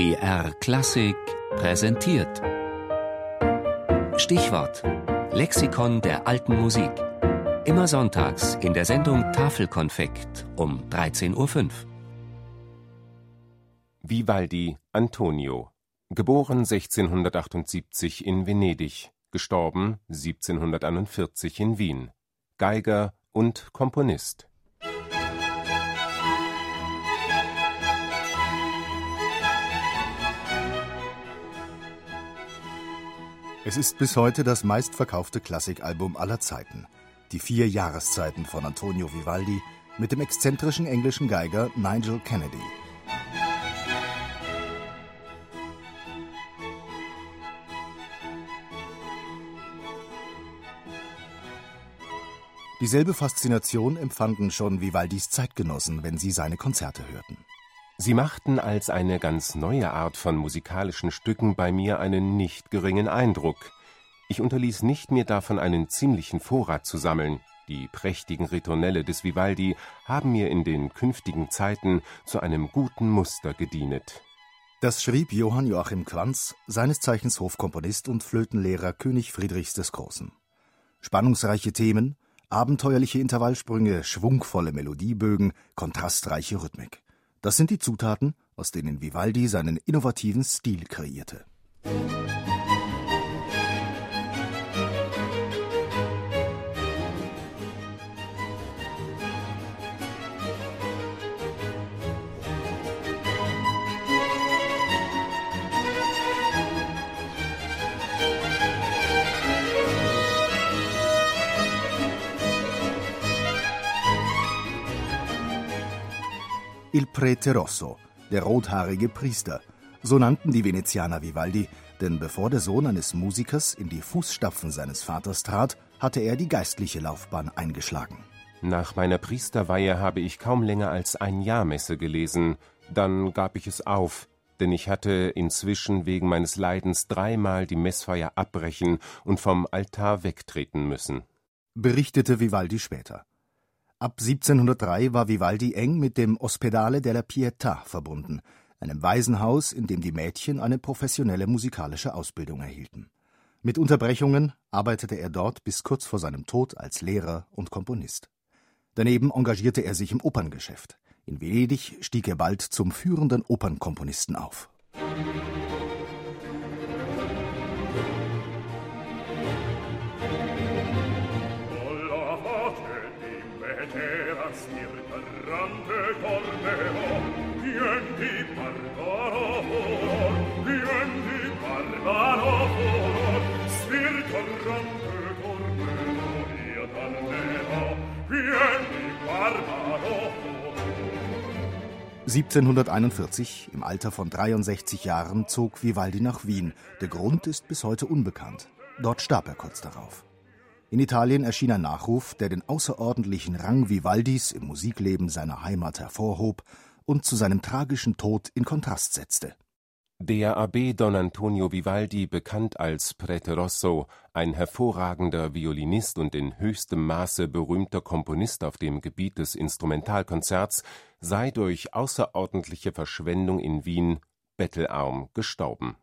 BR Klassik präsentiert. Stichwort: Lexikon der alten Musik. Immer sonntags in der Sendung Tafelkonfekt um 13.05 Uhr. Vivaldi Antonio Geboren 1678 in Venedig, gestorben 1741 in Wien. Geiger und Komponist Es ist bis heute das meistverkaufte Klassikalbum aller Zeiten. Die vier Jahreszeiten von Antonio Vivaldi mit dem exzentrischen englischen Geiger Nigel Kennedy. Dieselbe Faszination empfanden schon Vivaldis Zeitgenossen, wenn sie seine Konzerte hörten. Sie machten als eine ganz neue Art von musikalischen Stücken bei mir einen nicht geringen Eindruck. Ich unterließ nicht, mir davon einen ziemlichen Vorrat zu sammeln. Die prächtigen Ritornelle des Vivaldi haben mir in den künftigen Zeiten zu einem guten Muster gedienet. Das schrieb Johann Joachim Quanz, seines Zeichens Hofkomponist und Flötenlehrer König Friedrichs des Großen. Spannungsreiche Themen, abenteuerliche Intervallsprünge, schwungvolle Melodiebögen, kontrastreiche Rhythmik. Das sind die Zutaten, aus denen Vivaldi seinen innovativen Stil kreierte. Il Prete Rosso, der rothaarige Priester. So nannten die Venezianer Vivaldi, denn bevor der Sohn eines Musikers in die Fußstapfen seines Vaters trat, hatte er die geistliche Laufbahn eingeschlagen. Nach meiner Priesterweihe habe ich kaum länger als ein Jahr Messe gelesen, dann gab ich es auf, denn ich hatte inzwischen wegen meines Leidens dreimal die Messfeier abbrechen und vom Altar wegtreten müssen. Berichtete Vivaldi später. Ab 1703 war Vivaldi eng mit dem Ospedale della Pietà verbunden, einem Waisenhaus, in dem die Mädchen eine professionelle musikalische Ausbildung erhielten. Mit Unterbrechungen arbeitete er dort bis kurz vor seinem Tod als Lehrer und Komponist. Daneben engagierte er sich im Operngeschäft. In Venedig stieg er bald zum führenden Opernkomponisten auf. (1741), im Alter von 63 Jahren, zog Vivaldi nach Wien. Der Grund ist bis heute unbekannt. Dort starb er kurz darauf. In Italien erschien ein Nachruf, der den außerordentlichen Rang Vivaldis im Musikleben seiner Heimat hervorhob und zu seinem tragischen Tod in Kontrast setzte. Der Abbé Don Antonio Vivaldi, bekannt als Prete Rosso, ein hervorragender Violinist und in höchstem Maße berühmter Komponist auf dem Gebiet des Instrumentalkonzerts, sei durch außerordentliche Verschwendung in Wien bettelarm gestorben